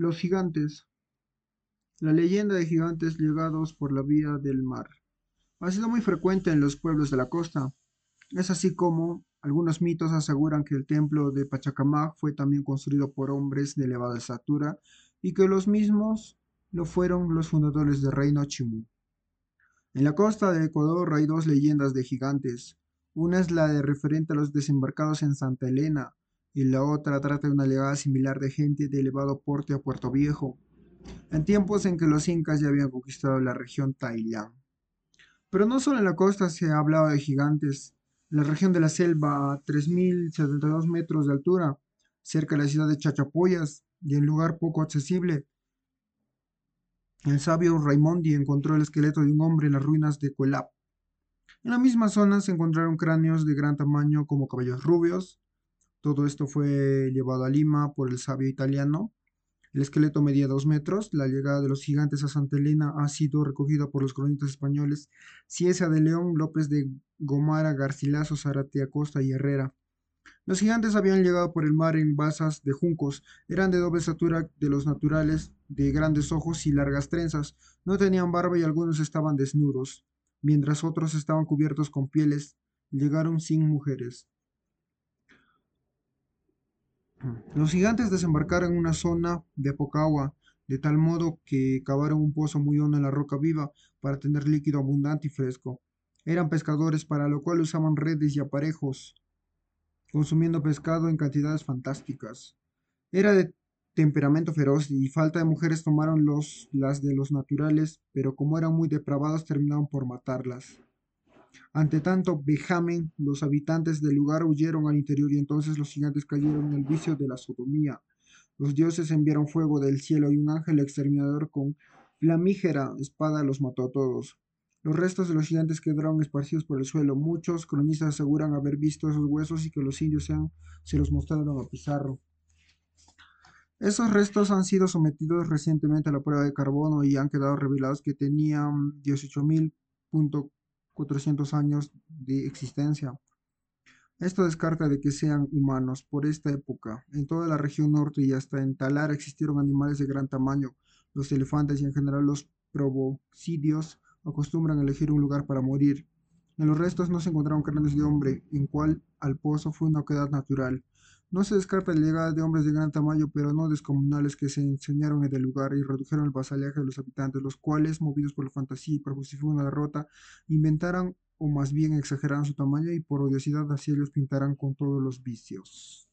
Los gigantes. La leyenda de gigantes llegados por la vía del mar ha sido muy frecuente en los pueblos de la costa. Es así como algunos mitos aseguran que el templo de Pachacamac fue también construido por hombres de elevada estatura y que los mismos lo fueron los fundadores del reino Chimú. En la costa de Ecuador hay dos leyendas de gigantes. Una es la de referente a los desembarcados en Santa Elena y la otra trata de una llegada similar de gente de elevado porte a Puerto Viejo, en tiempos en que los incas ya habían conquistado la región Taiyán. Pero no solo en la costa se hablaba de gigantes. La región de la selva, a 3.072 metros de altura, cerca de la ciudad de Chachapoyas, y en lugar poco accesible, el sabio Raimondi encontró el esqueleto de un hombre en las ruinas de Cuelap. En la misma zona se encontraron cráneos de gran tamaño como cabellos rubios. Todo esto fue llevado a Lima por el sabio italiano. El esqueleto medía dos metros. La llegada de los gigantes a Santa Elena ha sido recogida por los cronistas españoles Ciesa de León, López de Gomara, Garcilaso, Zárate Acosta y Herrera. Los gigantes habían llegado por el mar en basas de juncos, eran de doble estatura de los naturales, de grandes ojos y largas trenzas, no tenían barba y algunos estaban desnudos, mientras otros estaban cubiertos con pieles, llegaron sin mujeres. Los gigantes desembarcaron en una zona de poca agua, de tal modo que cavaron un pozo muy hondo en la roca viva para tener líquido abundante y fresco. Eran pescadores, para lo cual usaban redes y aparejos consumiendo pescado en cantidades fantásticas. Era de temperamento feroz y falta de mujeres tomaron los, las de los naturales, pero como eran muy depravados terminaron por matarlas. Ante tanto vejamen, los habitantes del lugar huyeron al interior y entonces los gigantes cayeron en el vicio de la sodomía. Los dioses enviaron fuego del cielo y un ángel exterminador con flamígera espada los mató a todos. Los restos de los gigantes quedaron esparcidos por el suelo. Muchos cronistas aseguran haber visto esos huesos y que los indios se los mostraron a Pizarro. Esos restos han sido sometidos recientemente a la prueba de carbono y han quedado revelados que tenían 18.400 años de existencia. Esto descarta de que sean humanos. Por esta época, en toda la región norte y hasta en Talar existieron animales de gran tamaño, los elefantes y en general los proboscidios acostumbran a elegir un lugar para morir. En los restos no se encontraron cráneos de hombre, en cual al pozo fue una oquedad natural. No se descarta la llegada de hombres de gran tamaño, pero no descomunales, que se enseñaron en el lugar y redujeron el vasalaje de los habitantes, los cuales, movidos por la fantasía y por justificar una derrota, inventaran o más bien exageraran su tamaño y por odiosidad hacia ellos pintaran con todos los vicios.